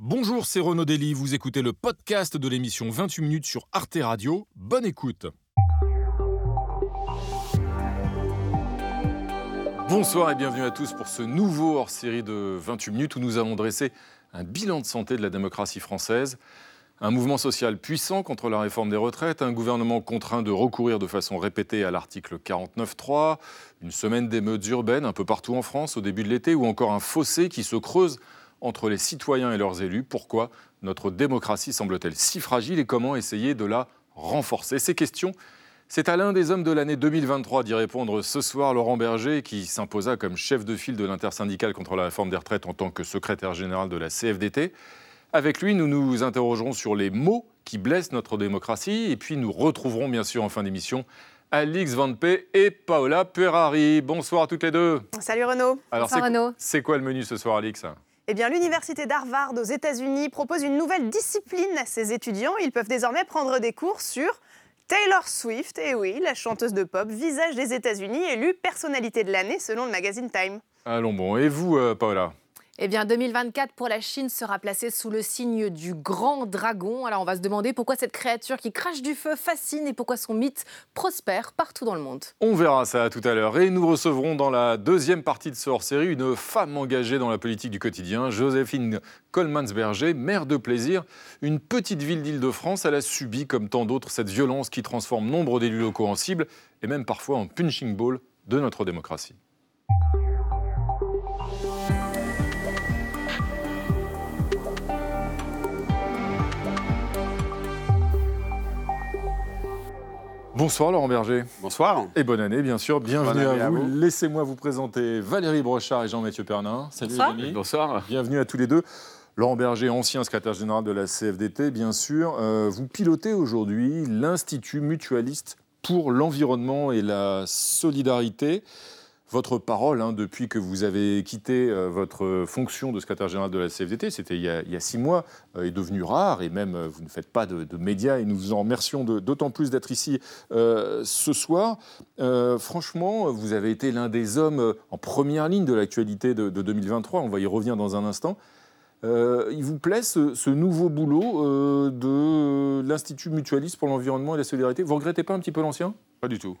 Bonjour, c'est Renaud Dely, vous écoutez le podcast de l'émission 28 minutes sur Arte Radio. Bonne écoute. Bonsoir et bienvenue à tous pour ce nouveau hors-série de 28 minutes où nous avons dressé un bilan de santé de la démocratie française. Un mouvement social puissant contre la réforme des retraites, un gouvernement contraint de recourir de façon répétée à l'article 49.3, une semaine d'émeutes urbaines un peu partout en France au début de l'été, ou encore un fossé qui se creuse entre les citoyens et leurs élus. Pourquoi notre démocratie semble-t-elle si fragile et comment essayer de la renforcer? Ces questions, c'est à l'un des hommes de l'année 2023 d'y répondre ce soir, Laurent Berger, qui s'imposa comme chef de file de l'intersyndicale contre la réforme des retraites en tant que secrétaire général de la CFDT. Avec lui, nous nous interrogerons sur les mots qui blessent notre démocratie et puis nous retrouverons bien sûr en fin d'émission Alix Van P et Paola Perari. Bonsoir à toutes les deux. Salut Renaud. Alors, Bonsoir Renaud. C'est quoi le menu ce soir, Alix? Eh bien, l'université d'Harvard aux États-Unis propose une nouvelle discipline à ses étudiants. Ils peuvent désormais prendre des cours sur Taylor Swift, et oui, la chanteuse de pop, visage des États-Unis, élue personnalité de l'année selon le magazine Time. Allons bon. Et vous, euh, Paola? Eh bien, 2024 pour la Chine sera placé sous le signe du grand dragon. Alors, on va se demander pourquoi cette créature qui crache du feu fascine et pourquoi son mythe prospère partout dans le monde. On verra ça tout à l'heure. Et nous recevrons dans la deuxième partie de ce hors-série une femme engagée dans la politique du quotidien, Joséphine Colmansberger, maire de Plaisir, une petite ville d'Île-de-France. Elle a subi, comme tant d'autres, cette violence qui transforme nombre d'élus locaux en cibles et même parfois en punching ball de notre démocratie. Bonsoir Laurent Berger. Bonsoir. Et bonne année, bien sûr. Bienvenue à, vous. Laissez-moi vous présenter Valérie Brochard et Jean-Mathieu Pernin. Salut Bonsoir. Bonsoir. Bienvenue à tous les deux. Laurent Berger, ancien secrétaire général de la CFDT, bien sûr. Euh, vous pilotez aujourd'hui l'Institut mutualiste pour l'environnement et la solidarité votre parole hein, depuis que vous avez quitté euh, votre fonction de secrétaire général de la CFDT, c'était il, y a six mois, euh, est devenue rare et même euh, vous ne faites pas de, médias et nous vous en remercions d'autant plus d'être ici ce soir. franchement, vous avez été l'un des hommes en première ligne de l'actualité de, 2023, on va y revenir dans un instant. il vous plaît ce, ce nouveau boulot de l'Institut mutualiste pour l'environnement et la solidarité? Vous regrettez pas un petit peu l'ancien? Pas du tout.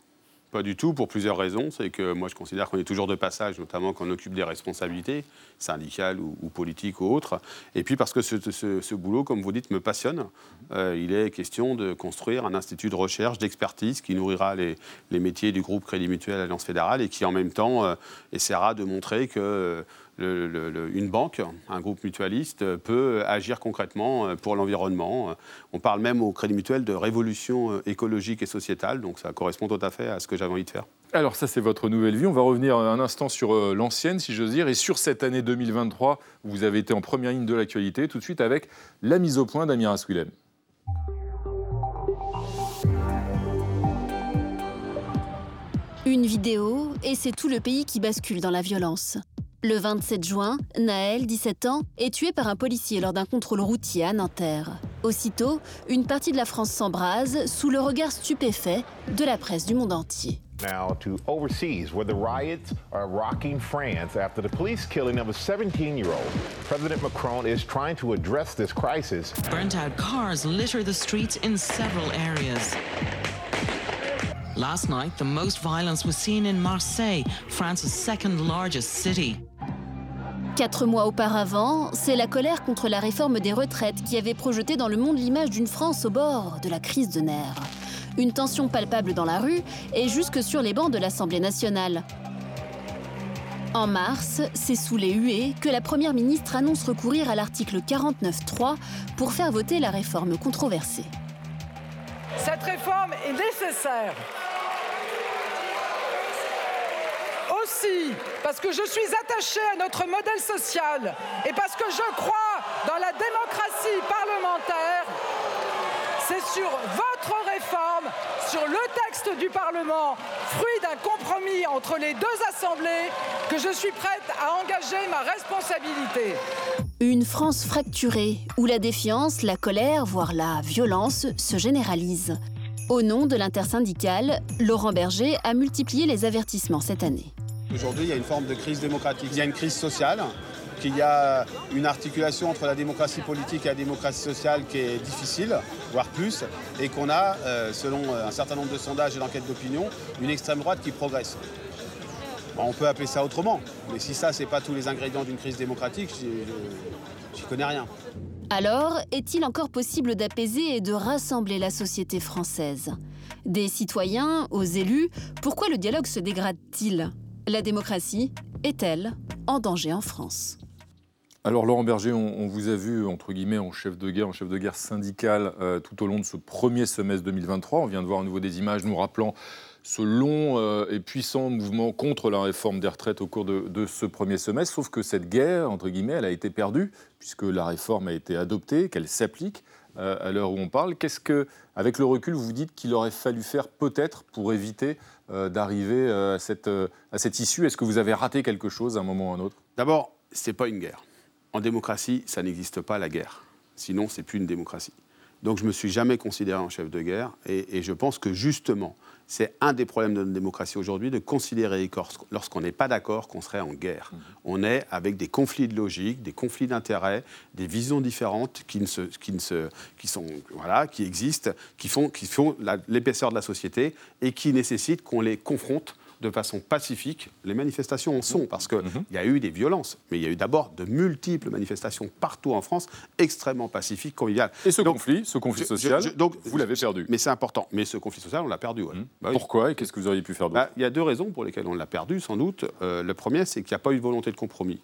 Pas du tout, pour plusieurs raisons. C'est que moi, je considère qu'on est toujours de passage, notamment quand occupe des responsabilités syndicales ou, politiques ou autres. Et puis parce que ce, boulot, comme vous dites, me passionne. Euh, il est question de construire un institut de recherche, d'expertise qui nourrira les, métiers du groupe Crédit Mutuel Alliance Fédérale et qui, en même temps, euh, essaiera de montrer que une banque, un groupe mutualiste, peut agir concrètement euh, pour l'environnement. On parle même au Crédit Mutuel de révolution euh, écologique et sociétale, donc ça correspond tout à fait à ce que j'avais envie de faire. Alors ça, c'est votre nouvelle vie. On va revenir un instant sur euh, l'ancienne, si j'ose dire, et sur cette année 2023, vous avez été en première ligne de l'actualité, tout de suite avec la mise au point d'Amira Swilem. Une vidéo, et c'est tout le pays qui bascule dans la violence. Le 27 juin, Naël, 17 ans, est tué par un policier lors d'un contrôle routier à Nanterre. Aussitôt, une partie de la France s'embrase sous le regard stupéfait de la presse du monde entier. Now to overseas, where the riots are rocking France after the police killing of a 17-year-old. President Macron is trying to address this crisis. Burnt out cars litter the streets in several areas. Last night, the most violence was seen in Marseille, France's second largest city. Quatre mois auparavant, c'est la colère contre la réforme des retraites qui avait projeté dans le monde l'image d'une France au bord de la crise de nerfs. Une tension palpable dans la rue et jusque sur les bancs de l'Assemblée nationale. En mars, c'est sous les huées que la Première ministre annonce recourir à l'article 49.3 pour faire voter la réforme controversée. Cette réforme est nécessaire aussi parce que je suis attachée à notre modèle social et parce que je crois dans la démocratie parlementaire, c'est sur votre réforme, sur le texte du Parlement, fruit d'un compromis entre les deux assemblées, que je suis prête à engager ma responsabilité. Une France fracturée, où la défiance, la colère, voire la violence se généralisent. Au nom de l'intersyndicale, Laurent Berger a multiplié les avertissements cette année. Aujourd'hui, il y a une forme de crise démocratique. Il y a une crise sociale qu'il y a une articulation entre la démocratie politique et la démocratie sociale qui est difficile, voire plus, et qu'on a, euh, selon un certain nombre de sondages et d'enquêtes d'opinion, une extrême droite qui progresse. On peut appeler ça autrement, mais si ça, c'est pas tous les ingrédients d'une crise démocratique, j'y connais rien. Alors, est-il encore possible d'apaiser et de rassembler la société française? Des citoyens aux élus, pourquoi le dialogue se dégrade-t-il? La démocratie est-elle en danger en France? Alors Laurent Berger, on, vous a vu entre guillemets en chef de guerre, en chef de guerre syndical euh, tout au long de ce premier semestre 2023. On vient de voir à nouveau des images nous rappelant ce long euh, et puissant mouvement contre la réforme des retraites au cours de, ce premier semestre. Sauf que cette guerre, entre guillemets, elle a été perdue, puisque la réforme a été adoptée, qu'elle s'applique euh, à l'heure où on parle. Qu'est-ce que, avec le recul, vous dites qu'il aurait fallu faire peut-être pour éviter d'arriver à, cette, à cette issue Est-ce que vous avez raté quelque chose à un moment ou à un autre? D'abord, ce n'est pas une guerre. En démocratie, ça n'existe pas la guerre. Sinon, c'est plus une démocratie. Donc je ne me suis jamais considéré en chef de guerre et je pense que justement, c'est un des problèmes de notre démocratie aujourd'hui de considérer lorsqu'on n'est pas d'accord qu'on serait en guerre. Mmh. On est avec des conflits de logique, des conflits d'intérêts, des visions différentes qui, ne se, qui, ne se, qui, sont, voilà, qui existent, qui font, qui font l'épaisseur de la société et qui nécessitent qu'on les confronte de façon pacifique. Les manifestations en sont, parce qu'il mhm. y a eu des violences, mais il y a eu d'abord de multiples manifestations partout en France, extrêmement pacifiques, conviviales. Et ce conflit, ce conflit social, donc, vous l'avez perdu. Mais c'est important. Mais ce conflit social, on l'a perdu. Mhm. Bah Pourquoi Et qu'est-ce que vous auriez pu faire d'autre bah, Il y a deux raisons pour lesquelles on l'a perdu, sans doute. Euh, le premier, c'est qu'il n'y a pas eu de volonté de compromis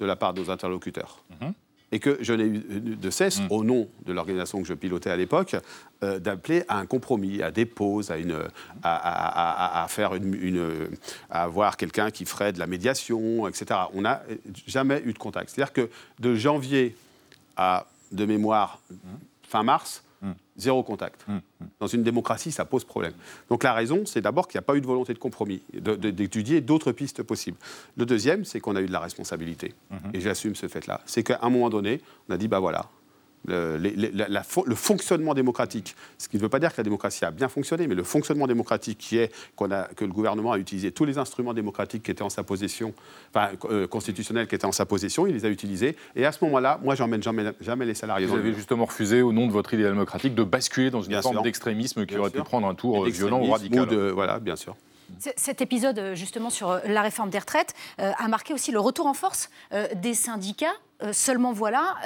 de la part de nos interlocuteurs. Mhm et que je n'ai eu de cesse, mm. au nom de l'organisation que je pilotais à l'époque, euh, d'appeler à un compromis, à des pauses, à, une, à, faire une, à avoir quelqu'un qui ferait de la médiation, etc. On n'a jamais eu de contact. C'est-à-dire que de janvier à, de mémoire, fin mars, Zéro contact. Hum, hum. Dans une démocratie, ça pose problème. Donc la raison, c'est d'abord qu'il n'y a pas eu de volonté de compromis, d'étudier d'autres pistes possibles. Le deuxième, c'est qu'on a eu de la responsabilité. Hum, Et j'assume ce fait-là. C'est qu'à un moment donné, on a dit, bah voilà, le, le, fonctionnement démocratique, ce qui ne veut pas dire que la démocratie a bien fonctionné, mais le fonctionnement démocratique qui est a, que le gouvernement a utilisé tous les instruments démocratiques qui étaient en sa possession, enfin euh, constitutionnels qui étaient en sa possession, il les a utilisés. Et à ce moment-là, moi, j'emmène jamais, jamais les salariés. Vous avez justement refusé, au nom de votre idéal démocratique, de basculer dans une forme d'extrémisme qui aurait pu prendre un tour violent ou radical. voilà, bien sûr. Cet épisode, euh, justement, sur euh, la réforme des retraites, a marqué aussi le retour en force des syndicats. seulement voilà,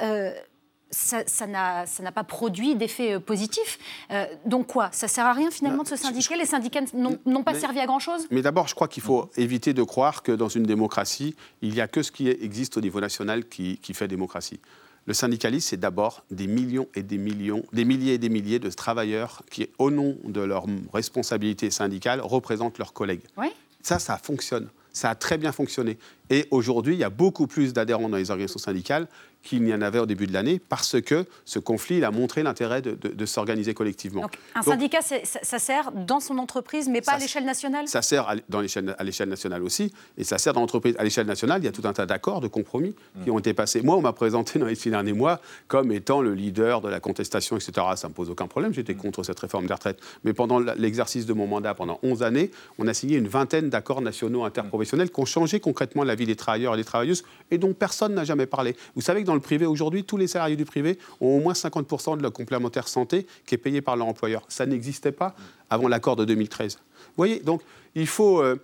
ça n'a pas produit d'effet euh, positif. Euh, donc quoi? Ça sert à rien finalement de se syndiquer? Les syndicats n'ont pas servi à grand-chose? Mais d'abord, je crois qu'il faut éviter de croire que dans une démocratie, il n'y a que ce qui existe au niveau national qui, qui fait démocratie. Le syndicalisme, c'est d'abord des millions et des millions, des milliers et des milliers de travailleurs qui, au nom de leur responsabilité syndicale, représentent leurs collègues. Oui. Ça, ça fonctionne. Ça a très bien fonctionné. Et aujourd'hui, il y a beaucoup plus d'adhérents dans les organisations syndicales qu'il n'y en avait au début de l'année, parce que ce conflit a montré l'intérêt de, s'organiser collectivement. Donc, un syndicat, ça sert dans son entreprise, mais pas à l'échelle nationale? Ça sert à, dans à l'échelle nationale aussi, et ça sert dans l'entreprise. À l'échelle nationale, il y a tout un tas d'accords, de compromis qui ont été passés. Moi, on m'a présenté dans les six derniers mois comme étant le leader de la contestation, etc. Ça ne me pose aucun problème, j'étais contre cette réforme des retraites. Mais pendant l'exercice de mon mandat, pendant 11 années, on a signé une vingtaine d'accords nationaux interprofessionnels qui ont changé concrètement la vie des travailleurs et des travailleuses, et dont personne n'a jamais parlé. Vous savez que dans le privé, aujourd'hui, tous les salariés du privé ont au moins 50% de leur complémentaire santé qui est payé par leur employeur. Ça n'existait pas avant l'accord de 2013. Vous voyez, donc il faut, euh,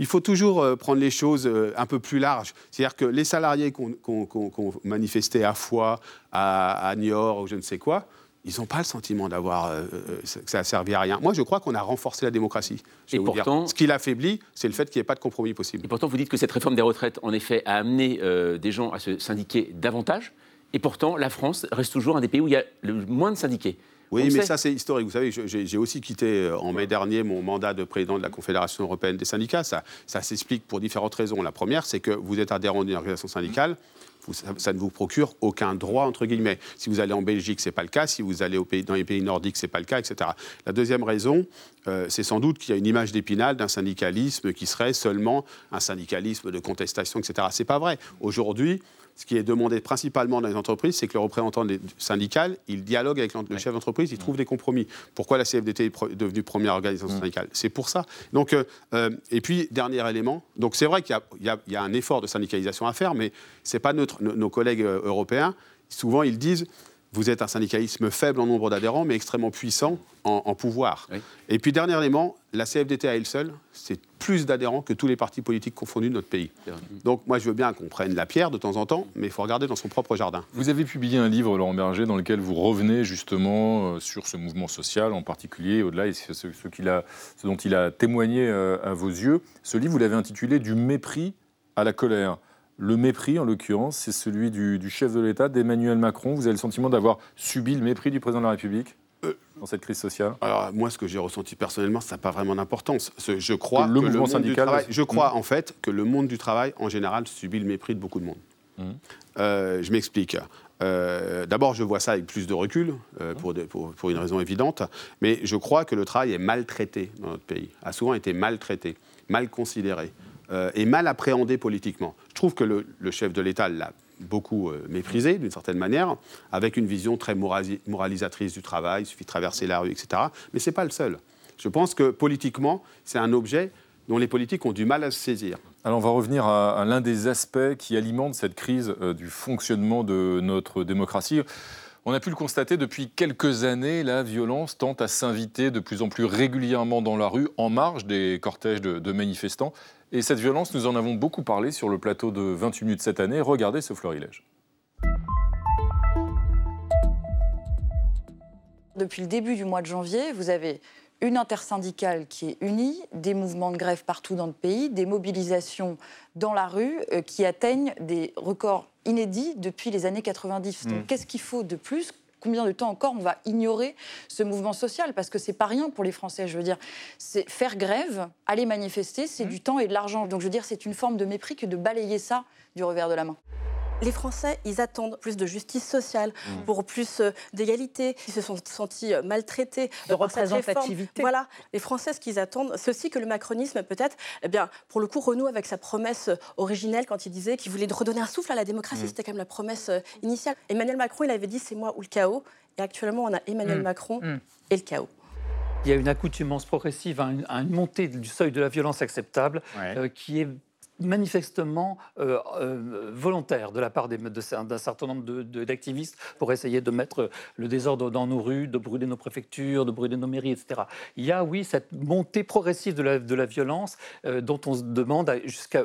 il faut toujours euh, prendre les choses euh, un peu plus larges. C'est-à-dire que les salariés qu'on qu manifesté à Foix, à, à Niort ou je ne sais quoi, ils n'ont pas le sentiment d'avoir euh, euh, que ça a servi à rien. Moi, je crois qu'on a renforcé la démocratie. Et pourtant, ce qui l'affaiblit, c'est le fait qu'il n'y ait pas de compromis possible. Et pourtant, vous dites que cette réforme des retraites, en effet, a amené euh, des gens à se syndiquer davantage. Et pourtant, la France reste toujours un des pays où il y a le moins de syndiqués. Oui, mais ça, c'est historique. Vous savez, j'ai aussi quitté en mai dernier mon mandat de président de la Confédération européenne des syndicats. Ça, ça s'explique pour différentes raisons. La première, c'est que vous êtes adhérent d'une organisation syndicale ça, ne vous procure aucun droit, entre guillemets. Si vous allez en Belgique, ce n'est pas le cas. Si vous allez dans les pays nordiques, ce n'est pas le cas, etc. La deuxième raison, euh, c'est sans doute qu'il y a une image d'épinal d'un syndicalisme qui serait seulement un syndicalisme de contestation, etc. Ce n'est pas vrai. Aujourd'hui, ce qui est demandé principalement dans les entreprises, c'est que le représentant syndical, il dialogue avec le chef d'entreprise, il trouve des compromis. Pourquoi la CFDT est devenue première organisation syndicale? C'est pour ça. Donc, euh, euh, et puis, dernier élément, donc c'est vrai qu'il y a- y, y un effort de syndicalisation à faire, mais ce n'est pas nos, nos collègues euh, européens. Souvent, ils disent, vous êtes un syndicalisme faible en nombre d'adhérents, mais extrêmement puissant en, en pouvoir. Oui. Et puis, dernier élément, la CFDT à elle seule, c'est plus d'adhérents que tous les partis politiques confondus de notre pays. Donc moi, je veux bien qu'on prenne la pierre de temps en temps, mais il faut regarder dans son propre jardin. Vous avez publié un livre, Laurent Berger, dans lequel vous revenez justement euh, sur ce mouvement social en particulier, au-delà, et ce, ce- ce qu'il a- ce dont il a témoigné euh, à vos yeux. Ce livre, vous l'avez intitulé Du mépris à la colère. Le mépris, en l'occurrence, c'est celui du, du chef de l'État, d'Emmanuel Macron. Vous avez le sentiment d'avoir subi le mépris du président de la République Euh, dans cette crise sociale? Alors moi, ce que j'ai ressenti personnellement, ça n'a pas vraiment d'importance. Ce- Je crois Que le que mouvement monde du travail- je crois Mhm. en fait que le monde du travail, en général, subit le mépris de beaucoup de monde. Mhm. Euh, je m'explique. Euh, D'abord, je vois ça avec plus de recul, euh, pour, des- pour- pour une raison évidente, mais je crois que le travail est maltraité dans notre pays, a souvent été maltraité, mal considéré euh, et mal appréhendé politiquement. Je trouve que le, chef de l'État l'a beaucoup euh, méprisé d'une certaine manière, avec une vision très moralisatrice du travail, il suffit de traverser la rue, etc. Mais ce n'est pas le seul. Je pense que politiquement, c'est un objet dont les politiques ont du mal à se saisir. Alors on va revenir à, l'un des aspects qui alimente cette crise euh, du fonctionnement de notre démocratie. On a pu le constater depuis quelques années, la violence tente à s'inviter de plus en plus régulièrement dans la rue, en marge des cortèges de manifestants. Et cette violence, nous en avons beaucoup parlé sur le plateau de 28 minutes cette année. Regardez ce florilège. Depuis le début du mois de janvier, vous avez une intersyndicale qui est unie, des mouvements de grève partout dans le pays, des mobilisations dans la rue euh, qui atteignent des records inédits depuis les années 90. Donc qu'est-ce qu'il faut de plus Combien de temps encore on va ignorer ce mouvement social Parce que c'est pas rien pour les Français, je veux dire. C'est faire grève, aller manifester, c'est du temps et de l'argent. Donc je veux dire, c'est une forme de mépris que de balayer ça du revers de la main. Les Français, ils attendent plus de justice sociale, pour plus euh, d'égalité. Ils se sont sentis euh, maltraités De euh, réforme. représentativité. Voilà, les Français, ce qu'ils attendent, c'est aussi que le macronisme, peut-être, eh bien, pour le coup, renoue avec sa promesse originelle quand il disait qu'il voulait redonner un souffle à la démocratie. C'était quand même la promesse initiale. Emmanuel Macron, il avait dit c'est moi ou le chaos. Et actuellement, on a Emmanuel Mm. Macron et le chaos. Il y a une accoutumance progressive à une, à une montée du seuil de la violence acceptable Ouais. euh, qui est manifestement euh, euh, volontaire de la part de- d'un certain nombre de- de- d'activistes pour essayer de mettre le désordre dans nos rues, de brûler nos préfectures, de brûler nos mairies, etc. Il y a, oui, cette montée progressive de la, de la violence euh, dont on se demande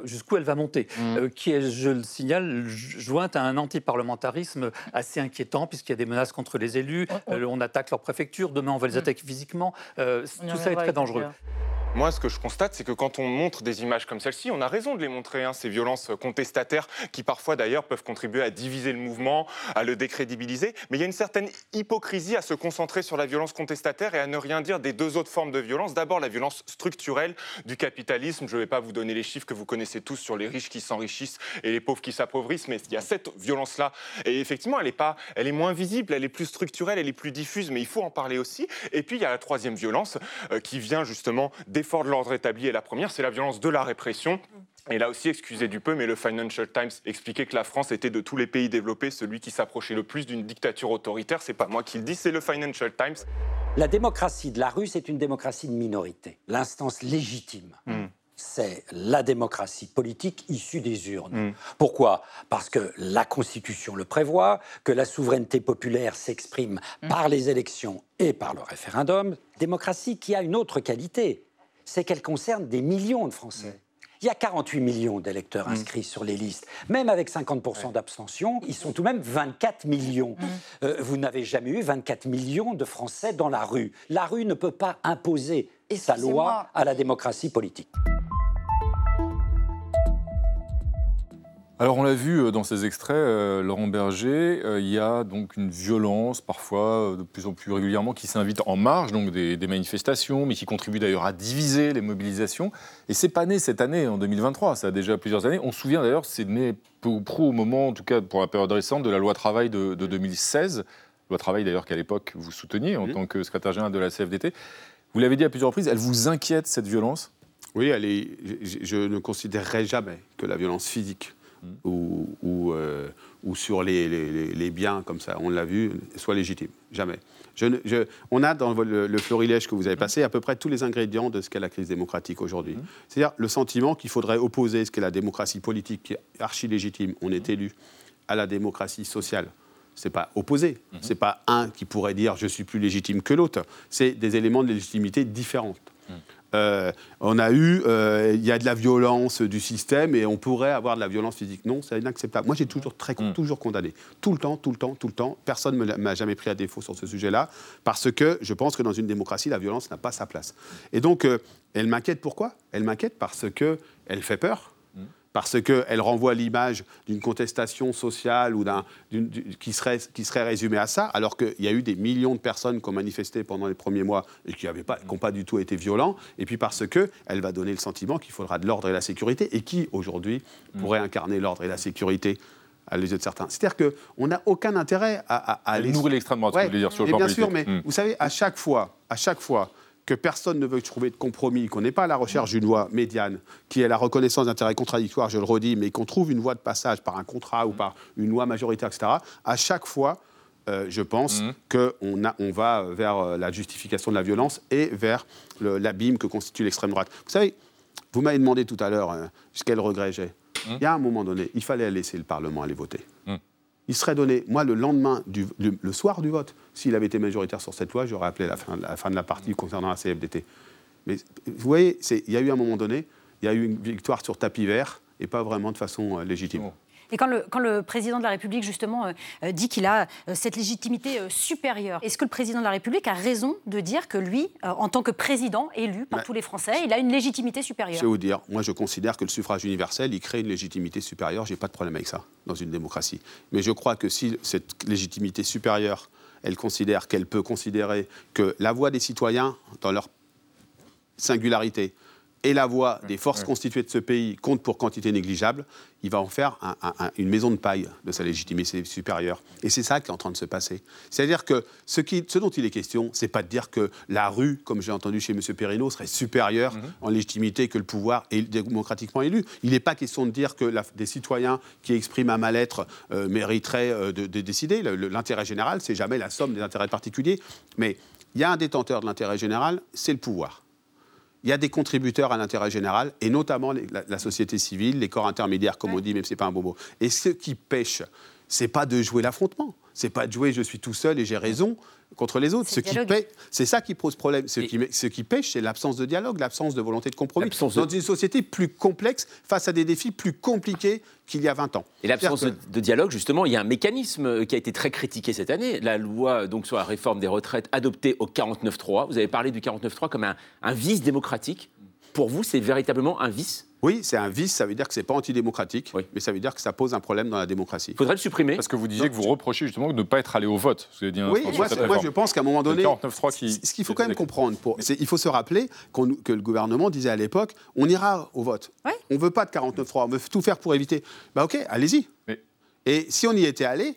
jusqu'où elle va monter, euh, qui est, je le signale, jo- jointe à un antiparlementarisme assez inquiétant, puisqu'il y a des menaces contre les élus, euh, on attaque leurs préfectures, demain on va les attaquer physiquement, tout ça est très dangereux. Moi, ce que je constate, c'est que quand on montre des images comme celle-ci, on a raison de les montrer, hein, ces violences contestataires qui parfois d'ailleurs peuvent contribuer à diviser le mouvement, à le décrédibiliser. Mais il y a une certaine hypocrisie à se concentrer sur la violence contestataire et à ne rien dire des deux autres formes de violence. D'abord, la violence structurelle du capitalisme. Je ne vais pas vous donner les chiffres que vous connaissez tous sur les riches qui s'enrichissent et les pauvres qui s'appauvrissent, mais il y a cette violence-là. Et effectivement, elle est, pas, elle est moins visible, elle est plus structurelle, elle est plus diffuse, mais il faut en parler aussi. Et puis, il y a la troisième violence euh, qui vient justement d'efforts de l'ordre établi. Et la première, c'est la violence de la répression. Et là aussi, excusez du peu, mais le Financial Times expliquait que la France était de tous les pays développés celui qui s'approchait le plus d'une dictature autoritaire. C'est pas moi qui le dis, c'est le Financial Times. La démocratie de la rue, c'est une démocratie de minorité. L'instance légitime, Hmm. c'est la démocratie politique issue des urnes. Mm. Pourquoi? Parce que la Constitution le prévoit, que la souveraineté populaire s'exprime par les élections et par le référendum. Démocratie qui a une autre qualité, c'est qu'elle concerne des millions de Français. Il y a 48 millions d'électeurs inscrits sur les listes. Même avec 50% d'abstention, ils sont tout de même 24 millions. Euh, vous n'avez jamais eu 24 millions de Français dans la rue. La rue ne peut pas imposer sa loi à la démocratie politique. Alors on l'a vu euh, dans ces extraits, euh, Laurent Berger, euh, il y a donc une violence parfois de plus en plus régulièrement qui s'invite en marge donc des, des manifestations, mais qui contribue d'ailleurs à diviser les mobilisations. Et c'est pas né cette année, en 2023, ça a déjà plusieurs années. On se souvient d'ailleurs, c'est né peu ou prou au moment, en tout cas pour la période récente, de la loi travail de, de 2016. Loi travail d'ailleurs qu'à l'époque vous souteniez en tant que secrétaire général de la CFDT. Vous l'avez dit à plusieurs reprises, elle vous inquiète cette violence? Oui, elle est, je, je ne considérerai jamais que la violence physique ou, ou, euh, ou sur les, les- les biens, comme ça, on l'a vu, soit légitime. Jamais. Je ne- je- on a dans le, le florilège que vous avez passé à peu près tous les ingrédients de ce qu'est la crise démocratique aujourd'hui. C'est-à-dire le sentiment qu'il faudrait opposer ce qu'est la démocratie politique, qui est archi légitime, on est élu, à la démocratie sociale. C'est pas opposé. C'est pas un qui pourrait dire je suis plus légitime que l'autre. C'est des éléments de légitimité différents. Euh, on a eu, euh, il y a de la violence du système et on pourrait avoir de la violence physique. Non, c'est inacceptable. Moi, j'ai toujours très toujours condamné, tout le temps, tout le temps, tout le temps. Personne ne m'a jamais pris à défaut sur ce sujet-là, parce que je pense que dans une démocratie, la violence n'a pas sa place. Et donc, euh, elle m'inquiète. Pourquoi? Elle m'inquiète parce que elle fait peur. Parce qu'elle renvoie l'image d'une contestation sociale ou d'un, qui, serait, qui serait résumée à ça, alors qu'il y a eu des millions de personnes qui ont manifesté pendant les premiers mois et qui n'ont pas, qui ont pas du tout été violents, et puis parce qu'elle va donner le sentiment qu'il faudra de l'ordre et la sécurité, et qui, aujourd'hui, pourrait incarner l'ordre et la sécurité à les yeux de certains. C'est-à-dire qu'on n'a aucun intérêt à, à- à Elle aller... nourrit l'extrême droite, ce que Ouais, vous voulez dire, sur le plan bien sûr, mais. Mm. vous savez, à chaque fois, à chaque fois que personne ne veut trouver de compromis, qu'on n'est pas à la recherche d'une loi médiane, qui est la reconnaissance d'intérêts contradictoires, je le redis, mais qu'on trouve une voie de passage par un contrat ou par une loi majoritaire, etc., à chaque fois, euh, je pense Mm. qu'on on va vers euh, la justification de la violence et vers l'abîme que constitue l'extrême droite. Vous savez, vous m'avez demandé tout à l'heure euh, quel regret j'ai. Il y a un moment donné, il fallait laisser le Parlement aller voter. Mm. Il serait donné, moi, le lendemain, le, soir du vote, s'il avait été majoritaire sur cette loi, j'aurais appelé la fin, de la partie concernant la CFDT. Mais vous voyez, il y a eu un moment donné, il y a eu une victoire sur tapis vert et pas vraiment de façon euh, légitime. Et quand le, quand le président de la République, justement, euh, euh, dit qu'il a euh, cette légitimité euh, supérieure, est-ce que le président de la République a raison de dire que lui, en tant que président élu par tous les Français, il a une légitimité supérieure? Je vais vous dire, moi je considère que le suffrage universel, il crée une légitimité supérieure. J'ai pas de problème avec ça dans une démocratie. Mais je crois que si cette légitimité supérieure, elle considère qu'elle peut considérer que la voix des citoyens, dans leur singularité, et la voix des forces constituées de ce pays compte pour quantité négligeable, il va en faire un- un- un- une maison de paille de sa légitimité supérieure. Et c'est ça qui est en train de se passer. C'est-à-dire que ce, qui- ce dont il est question, c'est pas de dire que la rue, comme j'ai entendu chez M. Perrineau, serait supérieure en légitimité que le pouvoir est démocratiquement élu. Il n'est pas question de dire que la- des citoyens qui expriment un mal-être euh, mériteraient euh, de, de décider. L'intérêt général, c'est jamais la somme des intérêts particuliers. Mais il y a un détenteur de l'intérêt général, c'est le pouvoir il y a des contributeurs à l'intérêt général, et notamment les- la, la société civile, les corps intermédiaires, comme on dit, même ce n'est pas un bobo. Et ceux qui pêchent, c'est pas de jouer l'affrontement, c'est pas de jouer je suis tout seul et j'ai raison contre les autres. C'est Ce qui paie- C'est ça qui pose problème. Ce qui, ce qui pêche, c'est l'absence de dialogue, l'absence de volonté de compromis. De- Dans une société plus complexe, face à des défis plus compliqués qu'il y a 20 ans. Et l'absence de, dialogue, justement, il y a un mécanisme qui a été très critiqué cette année. La loi donc, sur la réforme des retraites adoptée au 49.3. Vous avez parlé du 49.3 comme un, un vice démocratique. Pour vous, c'est véritablement un vice Oui, c'est un vice, ça veut dire que c'est pas antidémocratique, mais ça veut dire que ça pose un problème dans la démocratie. Il faudrait le supprimer. Parce que vous disiez que vous reprochez justement de ne pas être allé au vote. Vous avez dit un Oui, moi, je pense qu'à un moment donné, 49.3 qui- ce qu'il faut quand même comprendre, pour, il faut se rappeler que le gouvernement disait à l'époque, on ira au vote. On ne veut pas de 49.3, on veut tout faire pour éviter. Bah ok, allez-y. Et si on y était allé,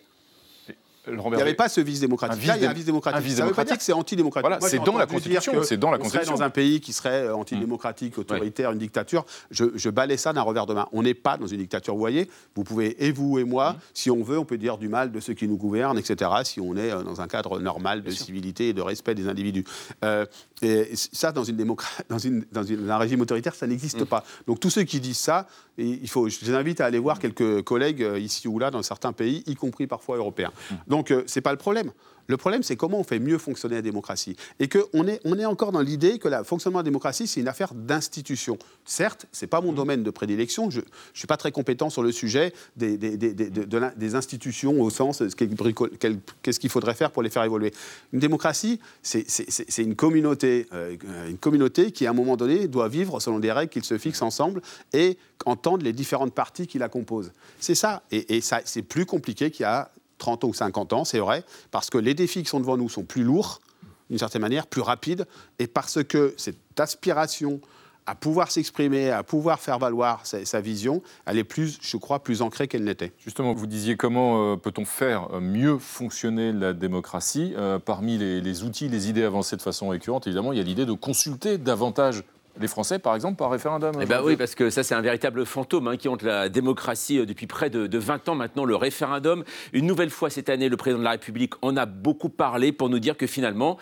il n'y avait pas ce vice démocratique. Un Là, il y a un vice vice démocratique. un vice Ça ne veut pas démocratique. dire que c'est antidémocratique. Voilà, c'est dans la Constitution, c'est dans la Constitution. dans un pays qui serait euh, antidémocratique, autoritaire, une dictature. Je, je balais ça d'un revers de main. On n'est pas dans une dictature. Vous voyez, vous pouvez, et vous et moi, Mmh. si on veut, on peut dire du mal de ceux qui nous gouvernent, etc., si on est euh, dans un cadre normal de civilité et de respect des individus. Euh, et ça, dans, une dans, une, dans une- un régime autoritaire, ça n'existe pas. Donc tous ceux qui disent ça, il faut, je les invite à aller voir quelques collègues ici ou là dans certains pays, y compris parfois européens. Donc euh, c'est pas le problème. Le problème, c'est comment on fait mieux fonctionner la démocratie. Et qu'on est, on est encore dans l'idée que le fonctionnement de la démocratie, c'est une affaire d'institution. Certes, ce n'est pas mon domaine de prédilection, je ne suis pas très compétent sur le sujet des, des- des- des- de- la- des institutions au sens ce qu'est-ce qu'il faudrait faire pour les faire évoluer. Une démocratie, c'est une communauté, euh, une communauté qui, à un moment donné, doit vivre selon des règles qu'ils se fixent ensemble et entendre les différentes parties qui la composent. C'est ça. Et, et ça, c'est plus compliqué qu'il y a 30 ou 50 ans, c'est vrai, parce que les défis qui sont devant nous sont plus lourds, d'une certaine manière, plus rapides, et parce que cette aspiration à pouvoir s'exprimer, à pouvoir faire valoir sa, vision, elle est plus, je crois, plus ancrée qu'elle n'était. Justement, vous disiez comment euh, peut-on faire euh, mieux fonctionner la démocratie? Euh, Parmi les outils, les idées avancées de façon récurrente, évidemment, il y a l'idée de consulter davantage les Français, par exemple, par référendum Eh ben oui, parce que ça, c'est un véritable fantôme hein, qui hante la démocratie euh, depuis près de, de 20 ans maintenant, le référendum. Une nouvelle fois cette année, le président de la République en a beaucoup parlé pour nous dire que finalement,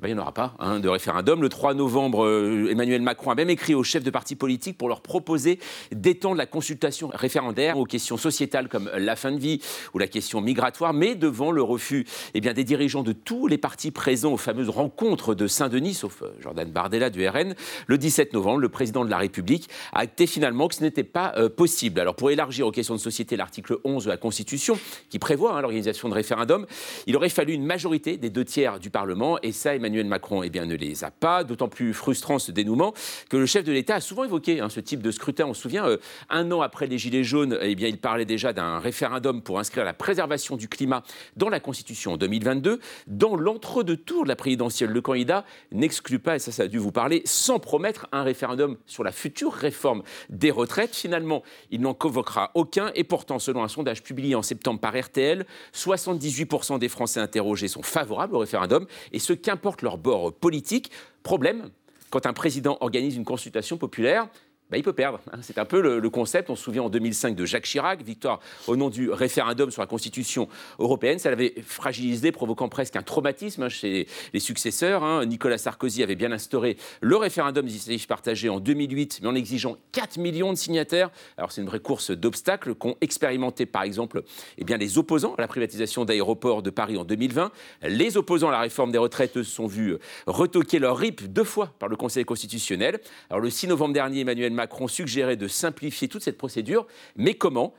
eh ben, il n'y en aura pas hein, de référendum. Le 3 novembre, euh, Emmanuel Macron a même écrit aux chefs de partis politiques pour leur proposer d'étendre la consultation référendaire aux questions sociétales comme la fin de vie ou la question migratoire, mais devant le refus eh bien, des dirigeants de tous les partis présents aux fameuses rencontres de Saint-Denis, sauf euh, Jordan Bardella du RN, le 17 novembre, le président de la République a acté finalement que ce n'était pas euh, possible. Alors pour élargir aux questions de société l'article 11 de la Constitution, qui prévoit hein, l'organisation de référendums, il aurait fallu une majorité des deux tiers du Parlement, et ça, Emmanuel Macron eh bien, ne les a pas, d'autant plus frustrant ce dénouement que le chef de l'État a souvent évoqué hein, ce type de scrutin. On se souvient, euh, un an après les Gilets jaunes, eh bien, il parlait déjà d'un référendum pour inscrire la préservation du climat dans la Constitution en 2022. Dans l'entre-deux-tours de la présidentielle, le candidat n'exclut pas, et ça, ça a dû vous parler, sans promettre un référendum sur la future réforme des retraites. Finalement, il n'en convoquera aucun, et pourtant, selon un sondage publié en septembre par RTL, 78% des Français interrogés sont favorables au référendum, et ce qu'importe leur bord politique. Problème, quand un président organise une consultation populaire, bah, il peut perdre. hein. C'est un peu le, concept. On se souvient en 2005 de Jacques Chirac, victoire au nom du référendum sur la Constitution européenne. Ça l'avait fragilisé, provoquant presque un traumatisme hein, chez les successeurs. hein. Nicolas Sarkozy avait bien instauré le référendum d'initiative partagée en 2008, mais en exigeant 4 millions de signataires. Alors c'est une vraie course d'obstacles qu'ont expérimenté par exemple eh bien, les opposants à la privatisation d'aéroports de Paris en 2020. Les opposants à la réforme des retraites se sont vus retoquer leur RIP deux fois par le Conseil constitutionnel. Alors le 6 novembre dernier, Emmanuel Macron suggérait de simplifier toute cette procédure, mais comment?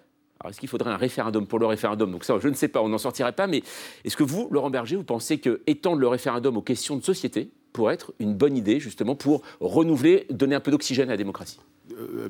Est-ce qu'il faudrait un référendum pour le référendum? Donc ça, je ne sais pas, on n'en sortirait pas, mais est-ce que vous, Laurent Berger, vous pensez que étendre le référendum aux questions de société pourrait être une bonne idée, justement, pour renouveler, donner un peu d'oxygène à la démocratie Euh,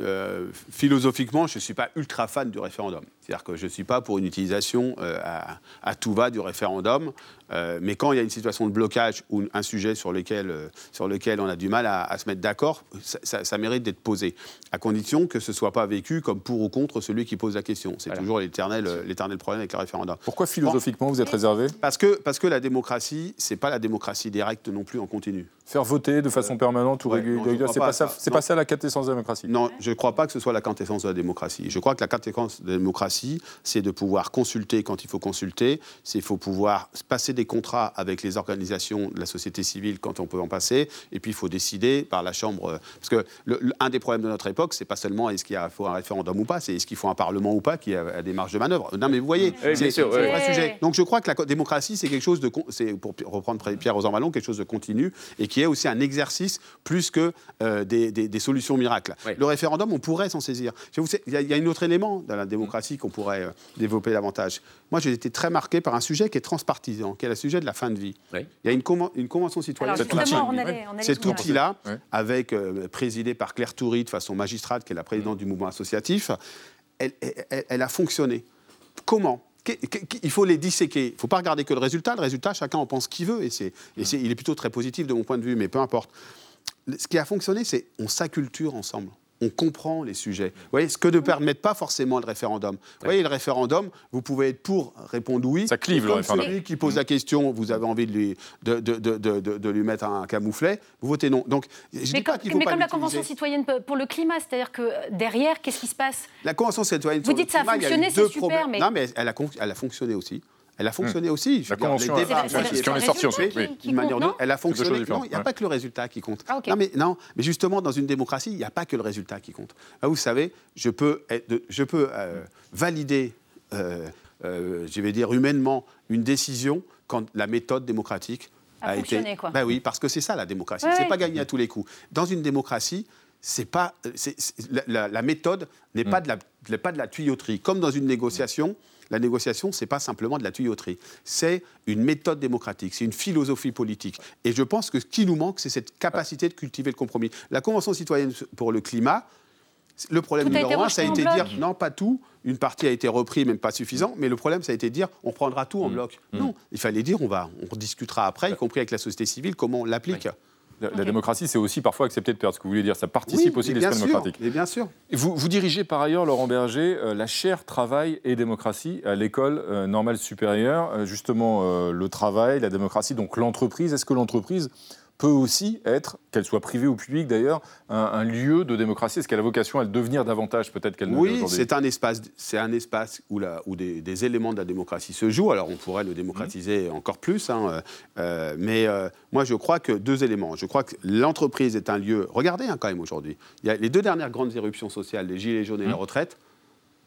euh, philosophiquement, je ne suis pas ultra fan du référendum. C'est-à-dire que je ne suis pas pour une utilisation euh, à, à tout va du référendum. Euh, mais quand il y a une situation de blocage ou un sujet sur lequel, euh, sur lequel on a du mal à, à se mettre d'accord, ça, ça- ça mérite d'être posé, à condition que ce ne soit pas vécu comme pour ou contre celui qui pose la question. C'est toujours l'éternel l'éternel problème avec le référendum. Pourquoi philosophiquement vous êtes réservé? Parce que, parce que la démocratie, c'est pas la démocratie directe non plus en continu. Faire voter de façon permanente ou ouais, régulière, c'est pas pas, ça, pas ça la quintessence de la démocratie. Non, je ne crois pas que ce soit la quintessence de la démocratie. Je crois que la quintessence de la démocratie, c'est de pouvoir consulter quand il faut consulter, c'est il faut pouvoir passer des contrats avec les organisations de la société civile quand on peut en passer, et puis il faut décider par la Chambre. euh, Parce que le- le- un des problèmes de notre époque, c'est pas seulement est-ce qu'il faut un référendum ou pas, c'est est-ce qu'il faut un Parlement ou pas qui a, a des marges de manœuvre. Non, mais vous voyez, c'est un vrai sujet. Donc je crois que la démocratie, c'est quelque chose de, pour reprendre Pierre Rosanvallon, quelque chose de continu et qui est aussi un exercice plus que euh, des, des- des solutions miracles. Le référendum, on pourrait s'en sair. Je vous sais, Il y, a- il y a un autre élément dans la démocratie qu'on pourrait euh, développer davantage. Moi, j'ai été très marqué par un sujet qui est transpartisan, qui est le sujet de la fin de vie. Il y a une, une convention citoyenne. Cet outil-là, avec euh, présidé par Claire Toury de façon magistrate, qui est la présidente du mouvement associatif, elle, elle- elle a fonctionné. Comment? Il faut les disséquer. Il ne faut pas regarder que le résultat. Le résultat, chacun en pense qu'il veut. Et c'est- il est plutôt très positif de mon point de vue, mais peu importe. Ce qui a fonctionné, c'est on s'acculture ensemble. On comprend les sujets. Vous voyez, ce que ne permet pas forcément le référendum. Vous voyez, le référendum, vous pouvez être pour répondre oui. Ça clive, le comme référendum. Celui qui pose la question, vous avez envie de lui, de, de- de- de- de- de lui mettre un camouflet, vous votez non. Donc, je Mais dis comme, pas faut mais pas comme la. Convention citoyenne pour le climat, c'est-à-dire que derrière, qu'est-ce qui se passe? La Convention citoyenne Vous le dites ça a climat, y eu fonctionné, c'est super, problèmes. mais- Non, mais elle a, elle a fonctionné aussi. Elle a fonctionné aussi. Je La Convention, les débats, ce en est sorti ensuite, oui. Manière autre, elle a fonctionné. Non, il n'y a ouais. pas que le résultat qui compte. Ah. Non, mais, non, mais justement, dans une démocratie, il n'y a pas que le résultat qui compte. Ah, vous savez, je peux, je peux euh, valider, euh, euh, je vais dire humainement, une décision quand la méthode démocratique A a, fonctionné, été. quoi. Bah oui, parce que c'est ça la démocratie. Ouais, c'est ouais. pas gagné à tous les coups. Dans une démocratie, c'est pas, c'est- c'est- la, méthode n'est pas, de la- n'est pas de la tuyauterie. Comme dans une négociation, la négociation, c'est pas simplement de la tuyauterie. C'est une méthode démocratique, c'est une philosophie politique. Et je pense que ce qui nous manque, c'est cette capacité de cultiver le compromis. La Convention citoyenne pour le climat, le problème Tout numéro un, ça a été de dire bloc. non, pas tout. Une partie a été reprise, même pas suffisant. Mais le problème, ça a été de dire on prendra tout en Mm. bloc. Non, il fallait dire on va, on discutera après, y compris avec la société civile, comment on l'applique. La, la démocratie, c'est aussi parfois accepter de perdre. Ce que vous voulez dire, ça participe Oui, aussi de l'esprit démocratique. mais bien sûr. Et Vous, vous dirigez par ailleurs, Laurent Berger, euh, la chaire Travail et démocratie à l'école euh, normale supérieure. Euh, justement, le travail, la démocratie, donc l'entreprise. Est-ce que l'entreprise peut aussi être, qu'elle soit privée ou publique d'ailleurs, un, lieu de démocratie Est-ce qu'elle a vocation à le devenir davantage peut-être qu'elle ne Oui, c'est un espace, c'est un espace où, la, où des, éléments de la démocratie se jouent. Alors on pourrait le démocratiser mmh. encore plus, hein, euh, euh, mais euh, moi je crois que deux éléments. Je crois que l'entreprise est un lieu. Regardez hein, quand même aujourd'hui. Il y a les deux dernières grandes éruptions sociales, les gilets jaunes et la mmh. retraite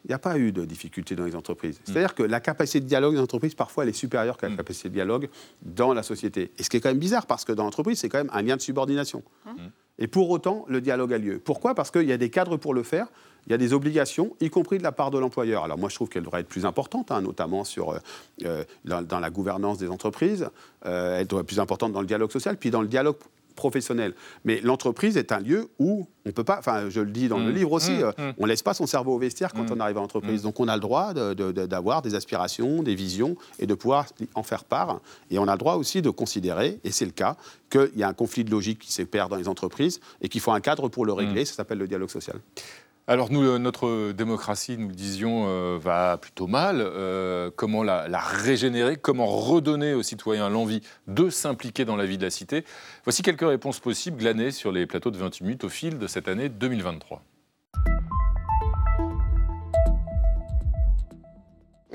il n'y a pas eu de difficultés dans les entreprises. Mm. C'est-à-dire que la capacité de dialogue des entreprises, parfois, elle est supérieure qu'à la mm. capacité de dialogue dans la société. Et ce qui est quand même bizarre, parce que dans l'entreprise, c'est quand même un lien de subordination. Mm. Et pour autant, le dialogue a lieu. Pourquoi? Parce qu'il y a des cadres pour le faire, il y a des obligations, y compris de la part de l'employeur. Alors moi, je trouve qu'elle devrait être plus importante, hein, notamment sur, euh, euh, dans, la gouvernance des entreprises. Euh, elle devrait être plus importante dans le dialogue social, puis dans le dialogue professionnel. Mais l'entreprise est un lieu où on peut pas, enfin je le dis dans le mmh. livre aussi, mmh. Mmh. on laisse pas son cerveau au vestiaire quand on arrive à l'entreprise. Donc on a le droit d'avoir des aspirations, des visions et de pouvoir en faire part. Et on a le droit aussi de considérer, et c'est le cas, qu'il y a un conflit de logique qui s'opère dans les entreprises et qu'il faut un cadre pour le régler, ça s'appelle le dialogue social. Alors nous, euh, notre démocratie, nous le disions, euh, va plutôt mal. Euh, comment la, régénérer Comment redonner aux citoyens l'envie de s'impliquer dans la vie de la cité? Voici quelques réponses possibles glanées sur les plateaux de 28 minutes au fil de cette année 2023.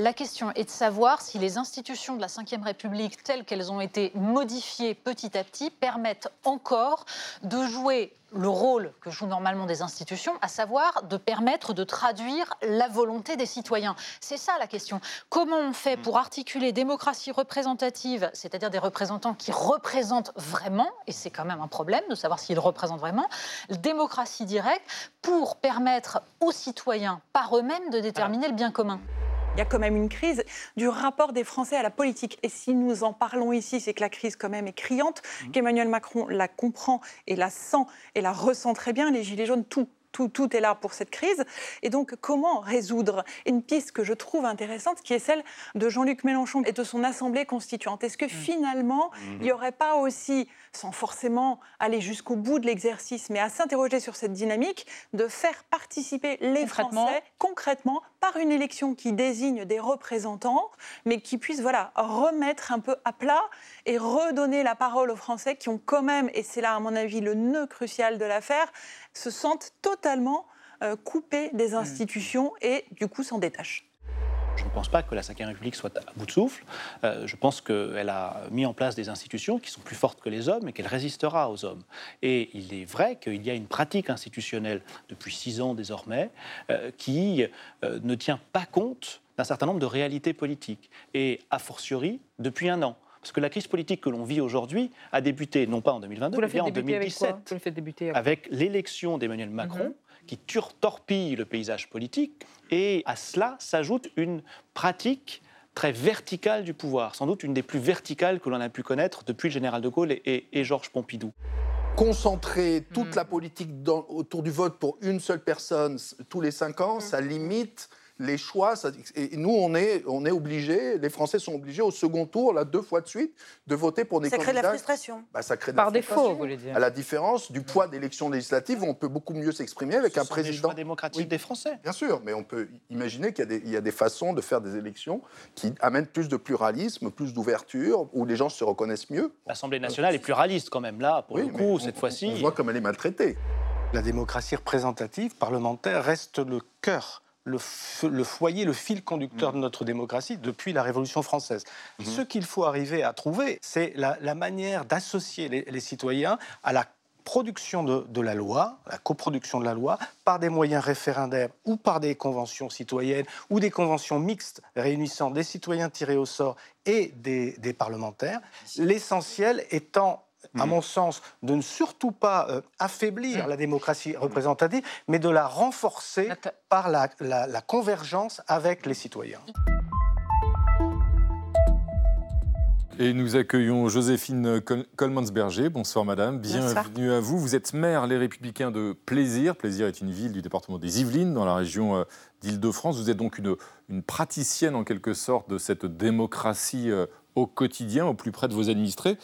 La question est de savoir si les institutions de la Ve République, telles qu'elles ont été modifiées petit à petit, permettent encore de jouer le rôle que jouent normalement des institutions, à savoir de permettre de traduire la volonté des citoyens. C'est ça la question. Comment on fait pour articuler démocratie représentative, c'est-à-dire des représentants qui représentent vraiment, et c'est quand même un problème de savoir s'ils représentent vraiment, démocratie directe, pour permettre aux citoyens par eux-mêmes de déterminer le bien commun? Il y a quand même une crise du rapport des Français à la politique. Et si nous en parlons ici, c'est que la crise quand même est criante, mmh. qu'Emmanuel Macron la comprend et la sent et la ressent très bien. Les Gilets jaunes, tout tout, est là pour cette crise. Et donc, comment résoudre Une piste que je trouve intéressante, qui est celle de Jean-Luc Mélenchon et de son Assemblée constituante? Est-ce que mmh. finalement, mmh. il n'y aurait pas aussi, sans forcément aller jusqu'au bout de l'exercice, mais à s'interroger sur cette dynamique, de faire participer les Français concrètement par une élection qui désigne des représentants, mais qui puisse voilà, remettre un peu à plat et redonner la parole aux Français qui ont quand même, et c'est là à mon avis le nœud crucial de l'affaire, se sentent totalement euh, coupés des mmh. institutions et du coup s'en détachent. Je ne pense pas que la Ve République soit à bout de souffle. Euh, je pense qu'elle a mis en place des institutions qui sont plus fortes que les hommes et qu'elle résistera aux hommes. Et il est vrai qu'il y a une pratique institutionnelle depuis six ans désormais euh, qui ne tient pas compte d'un certain nombre de réalités politiques. Et a fortiori depuis un an. Parce que la crise politique que l'on vit aujourd'hui a débuté non pas en 2022, mais en 2017, avec, l'élection d'Emmanuel Macron. Mhm. qui torpille le paysage politique, et à cela s'ajoute une pratique très verticale du pouvoir, sans doute une des plus verticales que l'on a pu connaître depuis le général de Gaulle et, Georges Pompidou concentrer toute mhm. la politique autour du vote pour une seule personne tous les cinq ans, mhm. ça limite les choix, et nous, on est, on est obligés, les Français sont obligés au second tour, là, deux fois de suite, de voter pour des ça candidats. Ça crée de la frustration. Bah, ça crée de Par la défaut, vous voulez dire. À la différence du poids d'élections législatives, on peut beaucoup mieux s'exprimer avec Ce un président. Des choix démocratiques des Français. Bien sûr, mais on peut imaginer qu'il y, y, a des façons de faire des élections qui amènent plus de pluralisme, plus d'ouverture, où les gens se reconnaissent mieux. L'Assemblée nationale est pluraliste quand même, là, pour le coup, cette fois-ci. On voit comme elle est maltraitée. La démocratie représentative, parlementaire, reste le cœur le, foyer, le fil conducteur de mm. notre démocratie depuis la Révolution française. Mm-hmm. Ce qu'il faut arriver à trouver, c'est la, manière d'associer les, citoyens à la production de, la loi, la coproduction de la loi, par des moyens référendaires ou par des conventions citoyennes ou des conventions mixtes réunissant des citoyens tirés au sort et des parlementaires. L'essentiel étant à mon sens, de ne surtout pas euh, affaiblir la démocratie représentative, mais de la renforcer par la, convergence avec les citoyens. Et nous accueillons Joséphine Colmansberger. Bonsoir madame, bienvenue à vous. Vous êtes maire Les Républicains de Plaisir. Plaisir est une ville du département des Yvelines, dans la région euh, d'Île-de-France. Vous êtes donc une, une, praticienne en quelque sorte de cette démocratie euh, au quotidien, au plus près de vos administrés.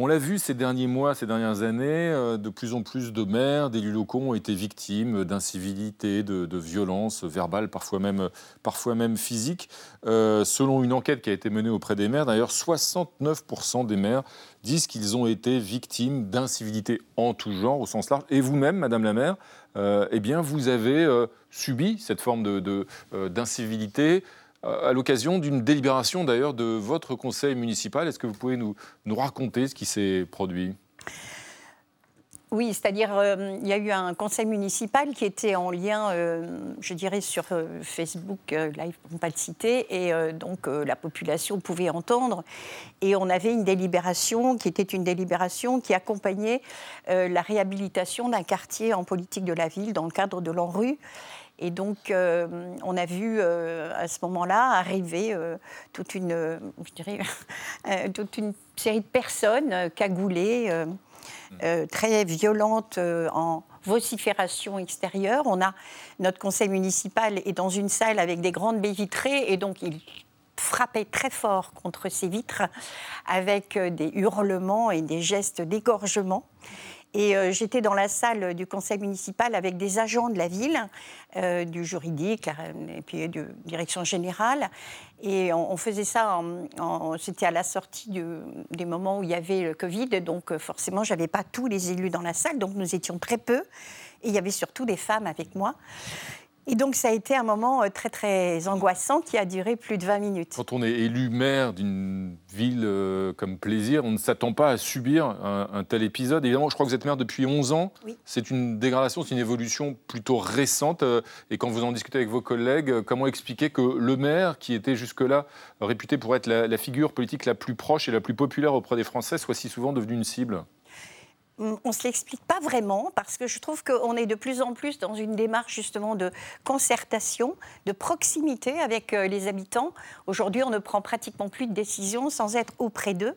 On l'a vu ces derniers mois, ces dernières années, euh, de plus en plus de maires, d'élus locaux ont été victimes d'incivilité, de, violences verbales, parfois même, parfois physiques. Euh, selon une enquête qui a été menée auprès des maires, d'ailleurs, 69% des maires disent qu'ils ont été victimes d'incivilité en tout genre, au sens large. Et vous-même, Madame la maire, euh, eh bien, vous avez subi cette forme d'incivilité à l'occasion d'une délibération d'ailleurs de votre conseil municipal. Est-ce que vous pouvez nous, raconter ce qui s'est produit? Oui, c'est-à-dire euh, il y a eu un conseil municipal qui était en lien, euh, je dirais, sur euh, Facebook euh, Live, pour ne pas le citer, et donc la population pouvait entendre. Et on avait une délibération qui était une délibération qui accompagnait la réhabilitation d'un quartier en politique de la ville dans le cadre de l'ANRU. Et donc, euh, on a vu euh, à ce moment-là arriver euh, toute, une, je dirais, toute une série de personnes cagoulées, euh, très violentes en vocifération extérieure. On a notre conseil municipal est dans une salle avec des grandes baies vitrées et donc il frappait très fort contre ces vitres avec des hurlements et des gestes d'égorgement. Et euh, j'étais dans la salle du conseil municipal avec des agents de la ville, euh, du juridique la- et puis de direction générale. Et on, faisait ça, c'était à la sortie des moments où il y avait le Covid. Donc euh, forcément, je n'avais pas tous les élus dans la salle, donc nous étions très peu. Et il y avait surtout des femmes avec moi. Et donc ça a été un moment euh, très très angoissant qui a duré plus de 20 minutes. Quand on est élu maire d'une ville euh, comme Plaisir, on ne s'attend pas à subir un, un tel épisode. Évidemment, je crois que vous êtes maire depuis 11 ans. C'est une dégradation, c'est une évolution plutôt récente. euh, Et quand vous en discutez avec vos collègues, comment expliquer que le maire, qui était jusque-là réputé pour être la, la figure politique la plus proche et la plus populaire auprès des Français, soit si souvent devenu une cible? On ne se l'explique pas vraiment parce que je trouve qu'on est de plus en plus dans une démarche justement de concertation, de proximité avec euh, les habitants. Aujourd'hui, on ne prend pratiquement plus de décisions sans être auprès d'eux.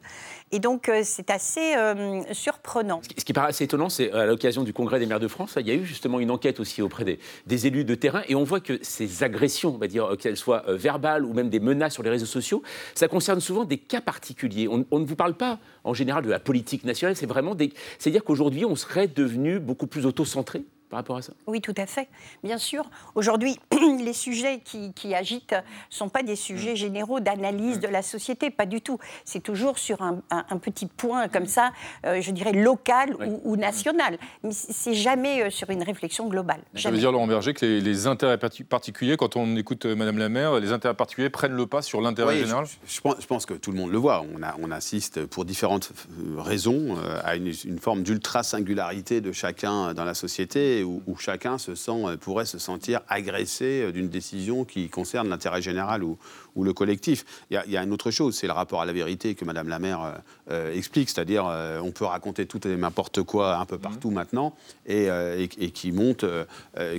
Et donc, euh, c'est assez euh, surprenant. Ce qui paraît assez étonnant, c'est à l'occasion du Congrès des maires de France, il y a eu justement une enquête aussi auprès des, élus de terrain, et on voit que ces agressions, on va dire, qu'elles soient verbales ou même des menaces sur les réseaux sociaux, ça concerne souvent des cas particuliers. On ne vous parle pas en général de la politique nationale, c'est vraiment des. C'est-à-dire qu'aujourd'hui, on serait devenu beaucoup plus auto-centré par rapport à ça. Oui, tout à fait. Bien sûr. Aujourd'hui, les sujets qui, qui agitent ne sont pas des sujets généraux d'analyse de la société, pas du tout. C'est toujours sur un, un- un petit point comme ça, euh, je dirais local ou, ou national. Mais c'est jamais euh, sur une réflexion globale. Ça veut dire, Laurent Berger, que les, les intérêts parti- particuliers, quand on écoute euh, Madame la maire, les intérêts particuliers prennent le pas sur l'intérêt Oui, général? je, je pense, je pense que tout le monde le voit. On, a- on assiste pour différentes raisons euh, à une, une forme d'ultra-singularité de chacun dans la société où, où chacun se sent, euh, pourrait se sentir agressé euh, d'une décision qui concerne l'intérêt général ou, ou le collectif. Il y, a, il y a une autre chose, c'est le rapport à la vérité que Madame la maire euh, explique, c'est-à-dire euh, on peut raconter tout et n'importe quoi un peu partout maintenant et, euh, et- et qui monte,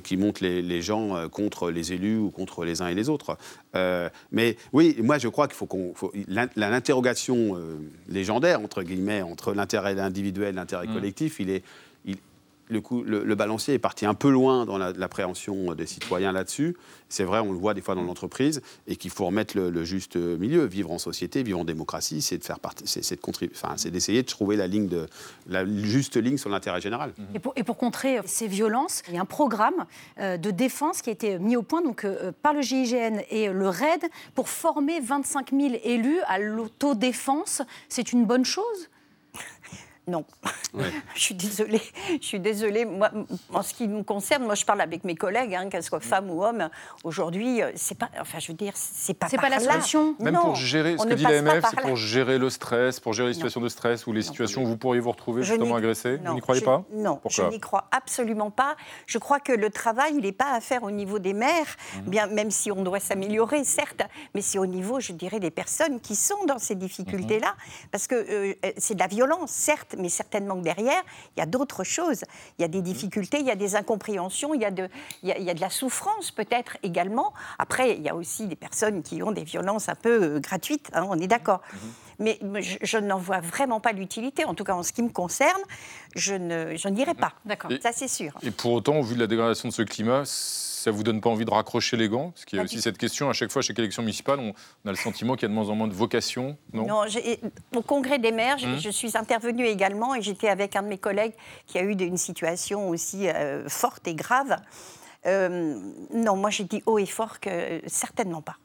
qui monte les, les gens contre les élus ou contre les uns et les autres. Mais oui, moi je crois qu'il faut qu'on. L'interrogation légendaire, entre guillemets, entre l'intérêt individuel et l'intérêt collectif, il est. le, balancier est parti un peu loin dans la- l'appréhension des citoyens là-dessus. C'est vrai, on le voit des fois dans l'entreprise, et qu'il faut remettre le, juste milieu. Vivre en société, vivre en démocratie, c'est de faire partie, c'est enfin, d'essayer de trouver la ligne de la juste ligne sur l'intérêt général. Et pour, et pour contrer ces violences, il y a un programme euh, de défense qui a été mis au point donc, euh, par le GIGN et le RAID pour former 25 000 élus à l'autodéfense. C'est une bonne chose? Non. je suis désolée. Je suis désolée. Moi, en ce qui me concerne, moi, je parle avec mes collègues, hein, qu'elles soient femmes ou hommes. Aujourd'hui, euh, c'est pas. Enfin, je veux dire, c'est pas. C'est pas la solution. Même Non, pour gérer, on ce que dit l'AMF, c'est pour gérer le stress, pour gérer les situations de stress ou les situations où vous pourriez vous retrouver Je justement agressé. Vous n'y croyez je- pas? Non, Pourquoi? je n'y crois absolument pas. Je crois que le travail, il n'est pas à faire au niveau des maires, Mhm. bien, même si on doit s'améliorer, certes, mais c'est au niveau, je dirais, des personnes qui sont dans ces difficultés-là. Mhm. Parce que euh, c'est de la violence, certes, mais certainement que derrière, il y a d'autres choses. Il y a Mhm. des difficultés, il y a des incompréhensions, il y a de, il y a, il y a de la souffrance peut-être également. Après, il y a aussi des personnes qui ont des violences un peu euh, gratuites, hein, on est d'accord. Mhm. Mais je, je n'en vois vraiment pas l'utilité. En tout cas, en ce qui me concerne, je ne je n'irai pas. D'accord. Ça, c'est sûr. Et pour autant, au vu de la dégradation de ce climat, ça vous donne pas envie de raccrocher les gants? Parce qu'il y a aussi cette question, à chaque fois, chaque élection municipale, on, on a le sentiment qu'il y a de moins en moins de vocation, non, au congrès des maires, je- Hum. je suis intervenue également et j'étais avec un de mes collègues qui a eu une situation aussi euh, forte et grave. Euh, non, moi j'ai dit haut et fort que euh, certainement pas.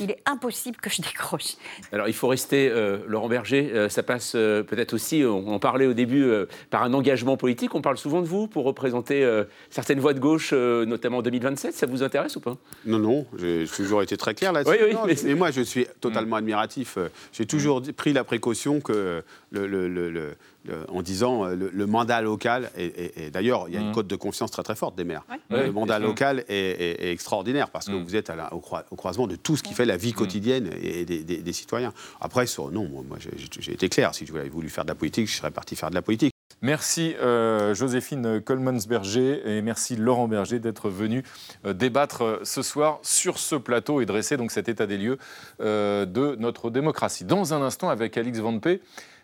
Il est impossible que je décroche. Alors il faut rester, euh, Laurent Berger, euh, ça passe euh, peut-être aussi, on en parlait au début, euh, par un engagement politique. On parle souvent de vous pour représenter euh, certaines voix de gauche, euh, notamment en 2027. Ça vous intéresse ou pas? Non, non, j'ai toujours été très clair là-dessus. Oui, oui, mais- mais moi, je suis totalement admiratif. J'ai toujours dit- pris la précaution que, le, le- le- le- le- en disant euh, le, le mandat local, et, et- et d'ailleurs, il y a une cote de confiance très très forte des maires. Ouais, Le mandat local est, est- est extraordinaire parce que vous êtes à la- au, croi- au croisement de tout ce qui fait la vie quotidienne et des, des- des citoyens. Après, sur, non, moi, moi, j'ai- été clair. Si je voulais voulu faire de la politique, je serais parti faire de la politique. Merci euh, Joséphine Colmans-Berger et merci Laurent Berger d'être venu euh, débattre euh, ce soir sur ce plateau et dresser donc cet état des lieux euh, de notre démocratie. Dans un instant, avec Alix Van P,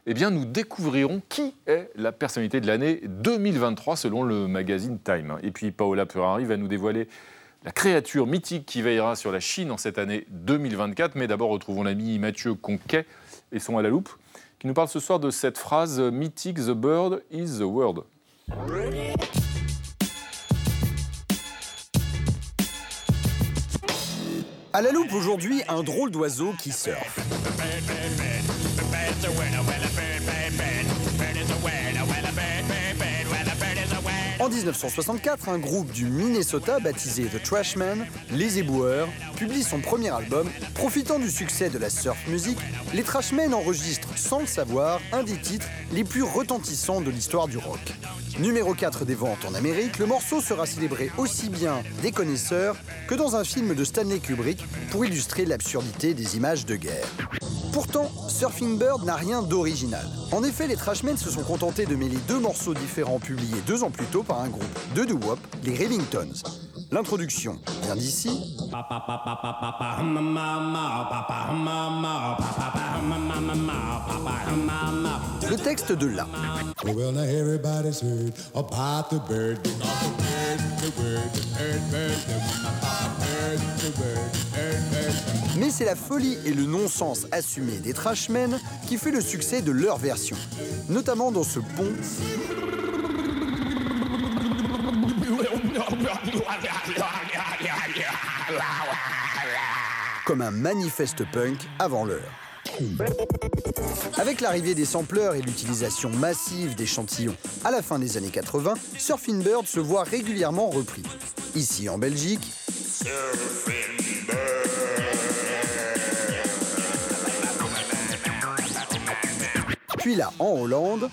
eh bien, nous découvrirons qui est la personnalité de l'année 2023 selon le magazine Time. Et puis Paola Purari va nous dévoiler la créature mythique qui veillera sur la Chine en cette année 2024. Mais d'abord, retrouvons l'ami Mathieu Conquet et son à la loupe, qui nous parle ce soir de cette phrase mythique The bird is the word. À la loupe aujourd'hui, un drôle d'oiseau qui surfe. It's a winner, winner, baby, baby. 1964, un groupe du Minnesota baptisé The Trashmen, Les Éboueurs, publie son premier album. Profitant du succès de la surf music, les Trashmen enregistrent sans le savoir un des titres les plus retentissants de l'histoire du rock. Numéro 4 des ventes en Amérique, le morceau sera célébré aussi bien des connaisseurs que dans un film de Stanley Kubrick pour illustrer l'absurdité des images de guerre. Pourtant, Surfing Bird n'a rien d'original. En effet, les Trashmen se sont contentés de mêler deux morceaux différents publiés deux ans plus tôt par un groupe de doo-wop, les Revingtons. L'introduction vient d'ici. Le texte de là. Mais c'est la folie et le non-sens assumé des Trashmen qui fait le succès de leur version, notamment dans ce pont comme un manifeste punk avant l'heure. Avec l'arrivée des sampleurs et l'utilisation massive d'échantillons à la fin des années 80, Surfing Bird se voit régulièrement repris. Ici en Belgique, puis là en Hollande,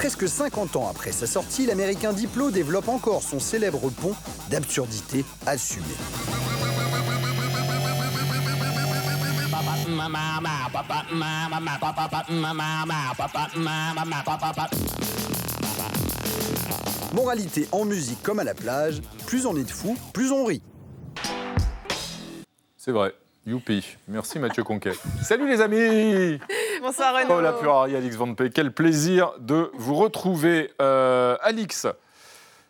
Presque 50 ans après sa sortie, l'américain Diplo développe encore son célèbre pont d'absurdité assumée. Moralité en musique comme à la plage, plus on est de fous, plus on rit. C'est vrai. Youpi. Merci Mathieu Conquet. Salut les amis Bonsoir Renaud. Paula Purari, Alix Van. Quel plaisir de vous retrouver. Euh, Alix,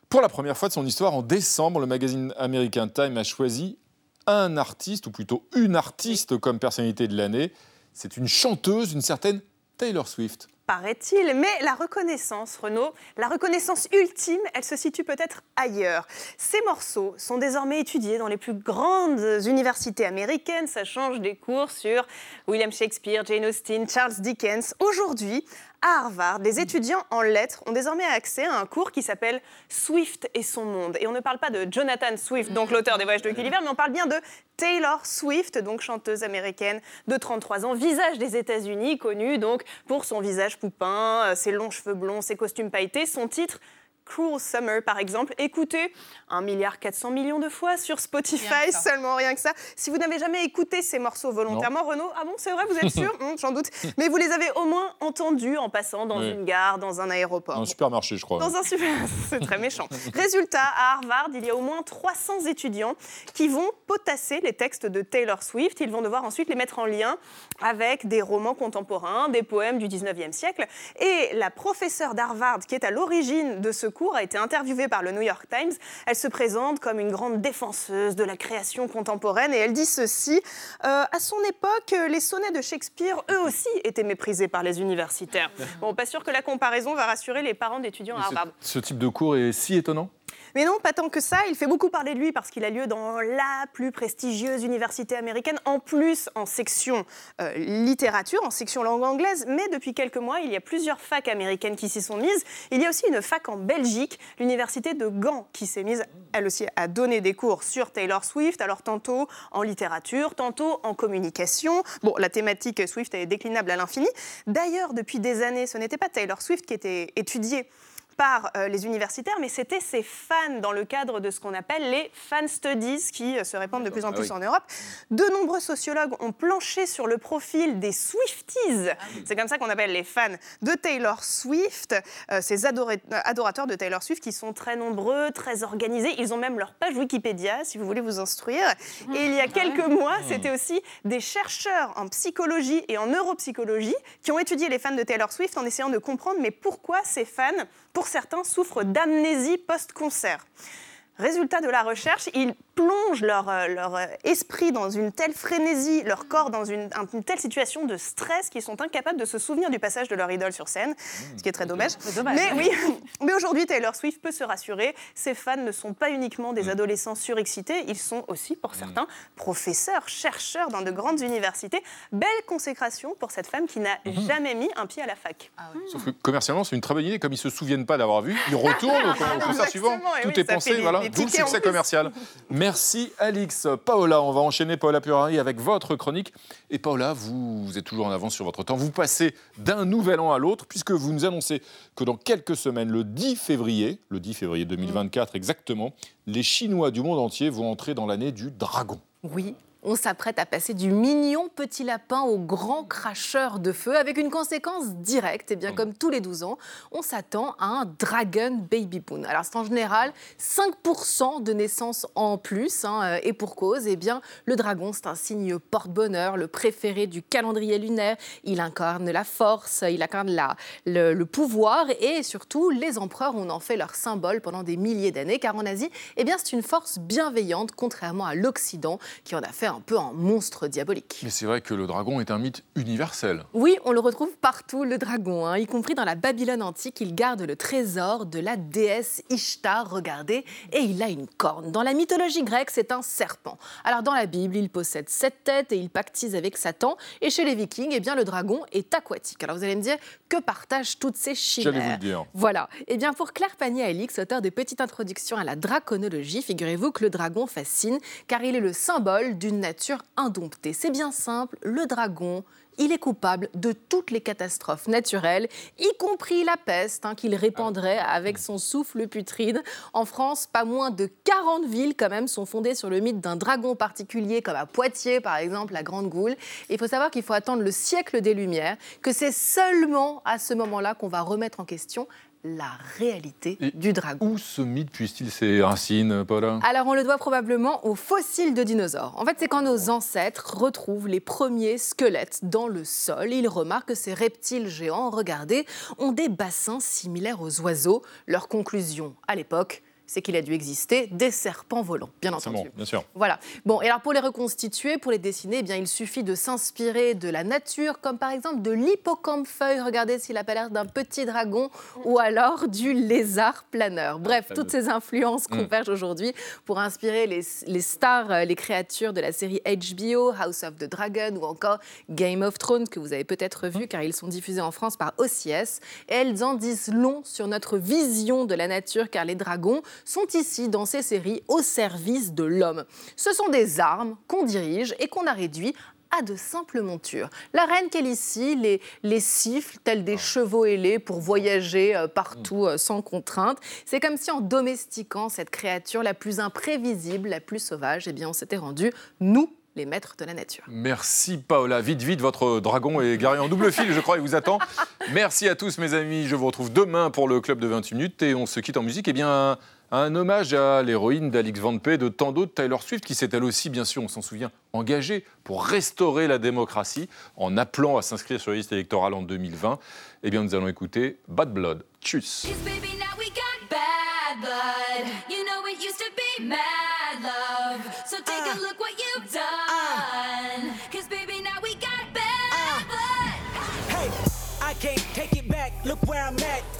pour la première fois de son histoire, en décembre, le magazine américain Time a choisi un artiste, ou plutôt une artiste comme personnalité de l'année. C'est une chanteuse, une certaine Taylor Swift. Paraît-il, mais la reconnaissance, Renaud, la reconnaissance ultime, elle se situe peut-être ailleurs. Ces morceaux sont désormais étudiés dans les plus grandes universités américaines. Ça change des cours sur William Shakespeare, Jane Austen, Charles Dickens. Aujourd'hui, à Harvard, les étudiants en lettres ont désormais accès à un cours qui s'appelle Swift et son monde. Et on ne parle pas de Jonathan Swift, donc l'auteur des Voyages de Gulliver, mais on parle bien de Taylor Swift, donc chanteuse américaine de 33 ans, visage des États-Unis, connue donc pour son visage poupin, euh, ses longs cheveux blonds, ses costumes pailletés, son titre Cruel Summer, par exemple, écoutez 1 milliard 400 millions de fois sur Spotify, seulement rien que ça. Si vous n'avez jamais écouté ces morceaux volontairement, Renaud, ah bon, c'est vrai, vous êtes sûr? Hum, J'en doute. Mais vous les avez au moins entendus en passant dans Oui. une gare, dans un aéroport. Un supermarché, je crois. Dans un super... C'est très méchant. Résultat, à Harvard, il y a au moins 300 étudiants qui vont potasser les textes de Taylor Swift. Ils vont devoir ensuite les mettre en lien avec des romans contemporains, des poèmes du 19e siècle. Et la professeure d'Harvard qui est à l'origine de ce cours a été interviewée par le New York Times. Elle se présente comme une grande défenseuse de la création contemporaine et elle dit ceci. Euh, à son époque, les sonnets de Shakespeare, eux aussi, étaient méprisés par les universitaires. Bon, pas sûr que la comparaison va rassurer les parents d'étudiants à Harvard. Ce type de cours est si étonnant? Mais non, pas tant que ça. Il fait beaucoup parler de lui parce qu'il a lieu dans la plus prestigieuse université américaine, en plus en section euh, littérature, en section langue anglaise. Mais depuis quelques mois, il y a plusieurs facs américaines qui s'y sont mises. Il y a aussi une fac en Belgique, l'université de Gand, qui s'est mise, elle aussi, à donner des cours sur Taylor Swift. Alors tantôt en littérature, tantôt en communication. Bon, la thématique Swift est déclinable à l'infini. D'ailleurs, depuis des années, ce n'était pas Taylor Swift qui était étudiée par euh, les universitaires, mais c'était ses fans dans le cadre de ce qu'on appelle les fan studies qui euh, se répandent de plus en Ah plus oui. en Europe. De nombreux sociologues ont planché sur le profil des Swifties, c'est comme ça qu'on appelle les fans de Taylor Swift, euh, ces adorateurs de Taylor Swift qui sont très nombreux, très organisés. Ils ont même leur page Wikipédia si vous voulez vous instruire. Et il y a quelques mois, c'était aussi des chercheurs en psychologie et en neuropsychologie qui ont étudié les fans de Taylor Swift en essayant de comprendre mais pourquoi ces fans, pour certains, souffrent d'amnésie post-concert. Résultat de la recherche, ils plongent leur, euh, leur euh, esprit dans une telle frénésie, leur corps dans une, un- une telle situation de stress qu'ils sont incapables de se souvenir du passage de leur idole sur scène, ce qui est très dommage. dommage. Mais oui, mais aujourd'hui, Taylor Swift peut se rassurer, ses fans ne sont pas uniquement des adolescents surexcités, ils sont aussi, pour certains, professeurs, chercheurs dans de grandes universités. Belle consécration pour cette femme qui n'a jamais mis un pied à la fac. Sauf que commercialement, c'est une très bonne idée. Comme ils se souviennent pas d'avoir vu, ils retournent au, au concert suivant. Tout oui, est pensé, voilà. D'où le succès commercial. Merci Alix. Paola, on va enchaîner Paola Purari avec votre chronique. Et Paola, vous, vous êtes toujours en avance sur votre temps. Vous passez d'un nouvel an à l'autre puisque vous nous annoncez que dans quelques semaines, le 10 février, le 10 février 2024 exactement, les Chinois du monde entier vont entrer dans l'année du dragon. Oui, on s'apprête à passer du mignon petit lapin au grand cracheur de feu avec une conséquence directe. Et bien, comme tous les 12 ans, on s'attend à un Dragon Baby Boon. Alors, c'est en général 5% de naissances en plus. hein, euh, et pour cause, eh bien, le dragon, c'est un signe porte-bonheur, le préféré du calendrier lunaire. Il incarne la force, il incarne la, le, le pouvoir et surtout, les empereurs, on en fait leur symbole pendant des milliers d'années. Car en Asie, eh bien, c'est une force bienveillante, contrairement à l'Occident, qui en a fait un peu un monstre diabolique. Mais c'est vrai que le dragon est un mythe universel. Oui, on le retrouve partout, le dragon, hein, y compris dans la Babylone antique. Il garde le trésor de la déesse Ishtar, regardez, et il a une corne. Dans la mythologie grecque, c'est un serpent. Alors dans la Bible, il possède sept têtes et il pactise avec Satan. Et chez les Vikings, eh bien, le dragon est aquatique. Alors vous allez me dire, que partagent toutes ces chimères J'allais vous le dire. Voilà. Eh bien, pour Claire Panier-Alix, auteur de Petite Introduction à la draconologie, figurez-vous que le dragon fascine car il est le symbole d'une nature indomptée. C'est bien simple, le dragon, il est coupable de toutes les catastrophes naturelles, y compris la peste hein, qu'il répandrait avec son souffle putride. En France, pas moins de 40 villes quand même sont fondées sur le mythe d'un dragon particulier, comme à Poitiers par exemple, la Grande Goule. Il faut savoir qu'il faut attendre le siècle des Lumières, que c'est seulement à ce moment-là qu'on va remettre en question la réalité du dragon. Où ce mythe puise-t-il ses racines, Paula? Alors on le doit probablement aux fossiles de dinosaures. En fait, c'est quand nos ancêtres retrouvent les premiers squelettes dans le sol. Ils remarquent que ces reptiles géants, regardez, ont des bassins similaires aux oiseaux. Leur conclusion à l'époque, c'est qu'il a dû exister des serpents volants, bien entendu. bon, bien sûr. Voilà. Bon, et alors pour les reconstituer, pour les dessiner, eh bien, il suffit de s'inspirer de la nature, comme par exemple de l'hippocampe feuille. Regardez s'il a pas l'air d'un petit dragon, ou alors du lézard planeur. Bref, fameux. toutes ces influences Mm. convergent aujourd'hui pour inspirer les, les stars, euh, les créatures de la série HBO, House of the Dragon ou encore Game of Thrones, que vous avez peut-être vu car ils sont diffusés en France par OCS. Et elles en disent long sur notre vision de la nature car les dragons sont ici dans ces séries au service de l'homme. Ce sont des armes qu'on dirige et qu'on a réduit à de simples montures. La reine qu'elle ici les, les siffle tels des chevaux ailés pour voyager euh, partout euh, sans contrainte. C'est comme si en domestiquant cette créature la plus imprévisible, la plus sauvage, eh bien on s'était rendu, nous, les maîtres de la nature. Merci Paola. Vite, vite, votre dragon est garé en double fil, je crois, il vous attend. Merci à tous mes amis. Je vous retrouve demain pour le club de 28 minutes et on se quitte en musique. Eh bien, un hommage à l'héroïne d'Alix Van Pay, de tant d'autres, Taylor Swift, qui s'est elle aussi, bien sûr, on s'en souvient, engagée pour restaurer la démocratie en appelant à s'inscrire sur la liste électorale en 2020. Eh bien, nous allons écouter Bad Blood. Tchuss. Look where I'm at.